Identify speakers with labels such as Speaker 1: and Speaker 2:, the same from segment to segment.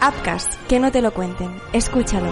Speaker 1: Upcast, que no te lo cuenten. Escúchalo.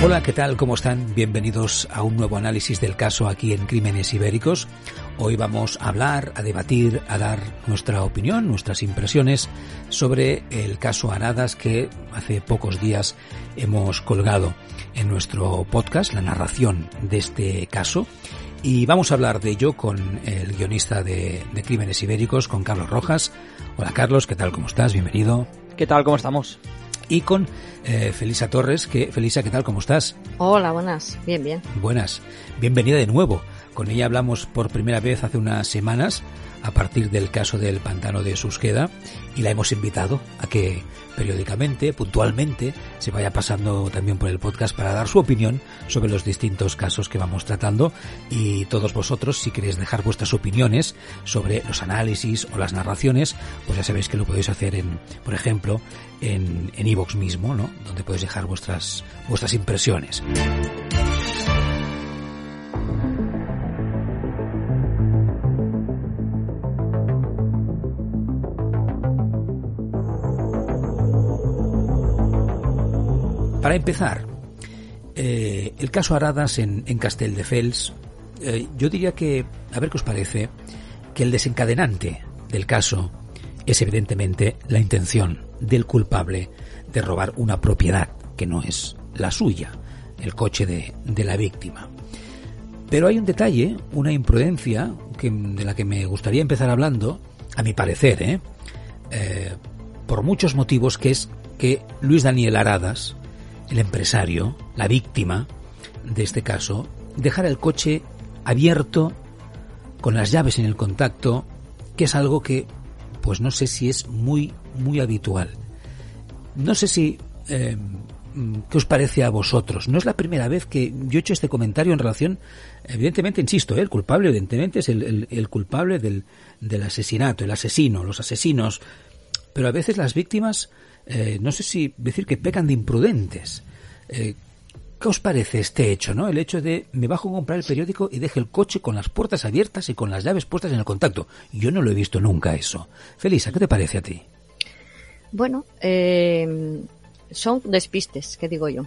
Speaker 2: Hola, ¿qué tal? ¿Cómo están? Bienvenidos a un nuevo análisis del caso aquí en Crímenes Ibéricos. Hoy vamos a hablar, a debatir, a dar nuestra opinión, nuestras impresiones sobre el caso Aradas que hace pocos días hemos colgado en nuestro podcast, la narración de este caso. Y vamos a hablar de ello con el guionista de, de Crímenes Ibéricos, con Carlos Rojas. Hola Carlos, ¿qué tal? ¿Cómo estás? Bienvenido.
Speaker 3: ¿Qué tal? ¿Cómo estamos?
Speaker 2: y con eh, Felisa Torres, que Felisa, ¿qué tal? ¿Cómo estás?
Speaker 4: Hola, buenas, bien, bien.
Speaker 2: Buenas, bienvenida de nuevo. Con ella hablamos por primera vez hace unas semanas a partir del caso del pantano de Susqueda y la hemos invitado a que periódicamente, puntualmente, se vaya pasando también por el podcast para dar su opinión sobre los distintos casos que vamos tratando y todos vosotros, si queréis dejar vuestras opiniones sobre los análisis o las narraciones, pues ya sabéis que lo podéis hacer en, por ejemplo, en en iVoox mismo, ¿no? Donde podéis dejar vuestras vuestras impresiones. Para empezar, eh, el caso Aradas en, en Castelldefels, eh, yo diría que, a ver qué os parece, que el desencadenante del caso es evidentemente la intención del culpable de robar una propiedad que no es la suya, el coche de, de la víctima. Pero hay un detalle, una imprudencia, que, de la que me gustaría empezar hablando, a mi parecer, ¿eh? Eh, por muchos motivos, que es que Luis Daniel Aradas, el empresario, la víctima de este caso, dejara el coche abierto con las llaves en el contacto, que es algo que, pues no sé si es muy, muy habitual. No sé si, eh, ¿qué os parece a vosotros? No es la primera vez que yo he hecho este comentario en relación, evidentemente, insisto, ¿eh? el culpable, evidentemente, es el, el, el culpable del, del asesinato, el asesino, los asesinos, pero a veces las víctimas eh, no sé si decir que pecan de imprudentes. Eh, ¿Qué os parece este hecho, no? El hecho de me bajo a comprar el periódico y deje el coche con las puertas abiertas y con las llaves puestas en el contacto. Yo no lo he visto nunca eso. Felisa, ¿qué te parece a ti?
Speaker 4: Bueno, eh, son despistes, ¿qué digo yo?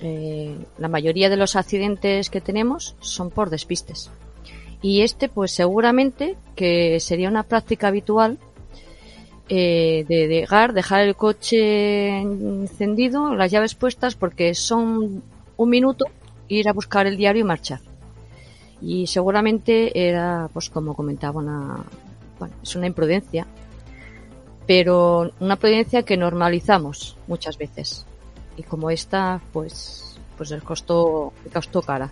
Speaker 4: Eh, la mayoría de los accidentes que tenemos son por despistes. Y este, pues seguramente que sería una práctica habitual eh, de dejar, dejar el coche encendido, las llaves puestas, porque son un minuto, ir a buscar el diario y marchar. Y seguramente era, pues como comentaba, una, bueno, es una imprudencia, pero una prudencia que normalizamos muchas veces. Y como esta, pues, pues les costó, le costó cara.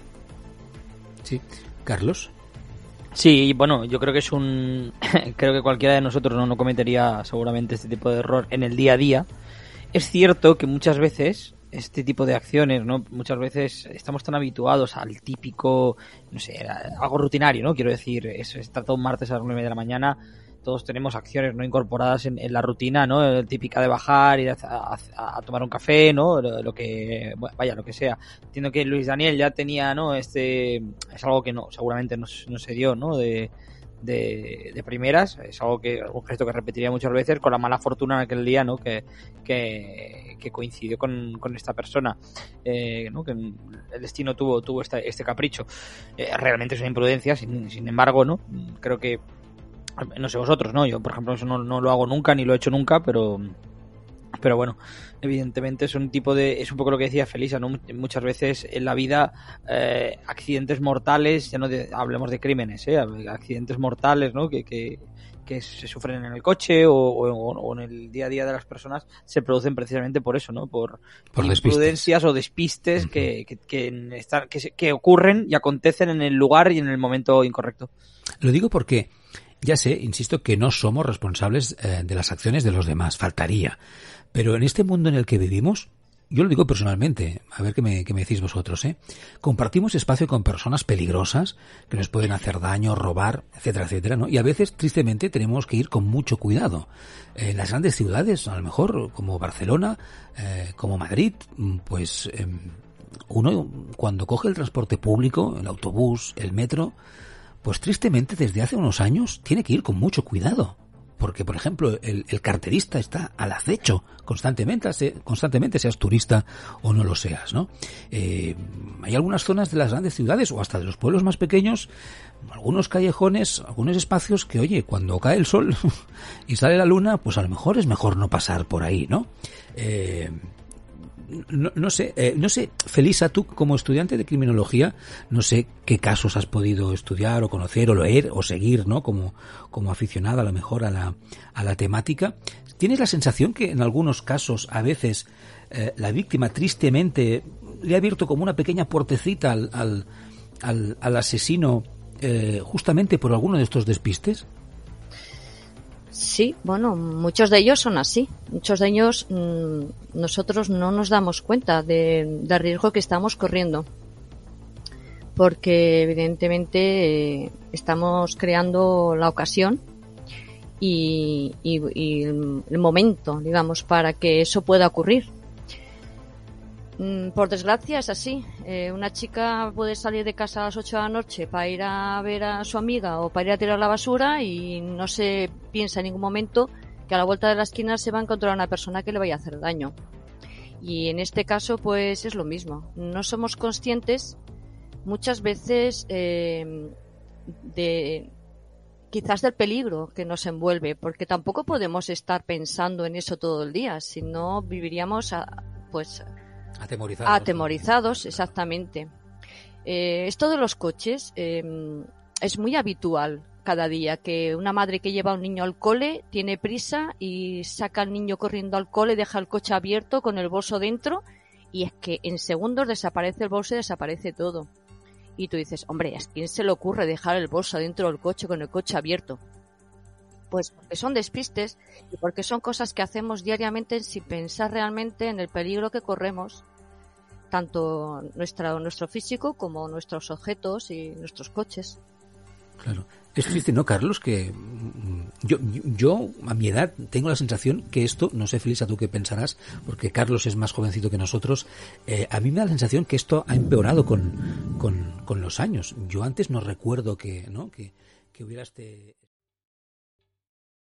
Speaker 2: Sí. Carlos.
Speaker 3: Sí, bueno, yo creo que es un. creo que cualquiera de nosotros no, no cometería seguramente este tipo de error en el día a día. Es cierto que muchas veces este tipo de acciones, ¿no? Muchas veces estamos tan habituados al típico, no sé, algo rutinario, ¿no? Quiero decir, es, es un martes a las nueve de la mañana, todos tenemos acciones no incorporadas en, la rutina, ¿no? Típica de bajar, ir a, tomar un café, ¿no? Lo, que, vaya, lo que sea. Entiendo que Luis Daniel ya tenía, ¿no? Este, es algo que no, seguramente no, no se dio, ¿no? De, de, primeras, es algo que, un gesto que repetiría muchas veces con la mala fortuna en aquel día, ¿no? Que, que, coincidió con, con, esta persona, eh, ¿no? Que el destino tuvo, tuvo este capricho. Eh, realmente es una imprudencia, sin, sin embargo, ¿no? Creo que no sé vosotros, ¿no? Yo, por ejemplo, eso no, no, lo hago nunca, ni lo he hecho nunca, pero pero bueno, evidentemente es un tipo de, es un poco lo que decía Felisa, ¿no? Muchas veces en la vida eh, accidentes mortales, ya no de, hablemos de crímenes, ¿eh? accidentes mortales, ¿no? Que, que, que se sufren en el coche o, o, o, en el día a día de las personas se producen precisamente por eso, ¿no? Por,
Speaker 2: por
Speaker 3: imprudencias o despistes uh -huh. que, que, que, estar, que, que ocurren y acontecen en el lugar y en el momento incorrecto.
Speaker 2: Lo digo porque ya sé, insisto, que no somos responsables eh, de las acciones de los demás, faltaría. Pero en este mundo en el que vivimos, yo lo digo personalmente, a ver qué me, qué me decís vosotros, ¿eh? Compartimos espacio con personas peligrosas que nos pueden hacer daño, robar, etcétera, etcétera, ¿no? Y a veces, tristemente, tenemos que ir con mucho cuidado. En las grandes ciudades, a lo mejor, como Barcelona, eh, como Madrid, pues eh, uno cuando coge el transporte público, el autobús, el metro, pues tristemente desde hace unos años tiene que ir con mucho cuidado porque, por ejemplo, el, carterista está al acecho constantemente, constantemente, seas turista o no lo seas, ¿no? Eh, hay algunas zonas de las grandes ciudades o hasta de los pueblos más pequeños, algunos callejones, algunos espacios que, oye, cuando cae el sol y sale la luna, pues a lo mejor es mejor no pasar por ahí, ¿no? Eh, no, no, sé, eh, no sé, Felisa, tú como estudiante de criminología, no sé qué casos has podido estudiar o conocer o leer o seguir, ¿no? Como, como aficionada a lo mejor a la, a la temática. ¿Tienes la sensación que en algunos casos, a veces, eh, la víctima tristemente le ha abierto como una pequeña puertecita al, al, al, al asesino eh, justamente por alguno de estos despistes?
Speaker 4: Sí, bueno, muchos de ellos son así. Muchos de ellos mmm, nosotros no nos damos cuenta de, del riesgo que estamos corriendo. Porque evidentemente eh, estamos creando la ocasión y, y, y el momento, digamos, para que eso pueda ocurrir. Mm, por desgracia es así. Eh, una chica puede salir de casa a las 8 de la noche para ir a ver a su amiga o para ir a tirar la basura y no se piensa en ningún momento que a la vuelta de la esquina se va a encontrar una persona que le vaya a hacer daño. Y en este caso pues es lo mismo. No somos conscientes muchas veces eh, de quizás del peligro que nos envuelve, porque tampoco podemos estar pensando en eso todo el día, si no viviríamos a, pues
Speaker 2: Atemorizados.
Speaker 4: Atemorizados, exactamente. Eh, esto de los coches eh, es muy habitual cada día que una madre que lleva a un niño al cole tiene prisa y saca al niño corriendo al cole, deja el coche abierto con el bolso dentro y es que en segundos desaparece el bolso y desaparece todo. Y tú dices, hombre, ¿a quién se le ocurre dejar el bolso dentro del coche con el coche abierto? Pues porque son despistes y porque son cosas que hacemos diariamente sin pensar realmente en el peligro que corremos, tanto nuestra, nuestro físico como nuestros objetos y nuestros coches.
Speaker 2: Claro. Es triste, ¿no, Carlos? Que mm, yo, yo, a mi edad, tengo la sensación que esto, no sé, Felisa, tú qué pensarás, porque Carlos es más jovencito que nosotros, eh, a mí me da la sensación que esto ha empeorado con, con, con los años. Yo antes no recuerdo que, ¿no? que, que hubiera este...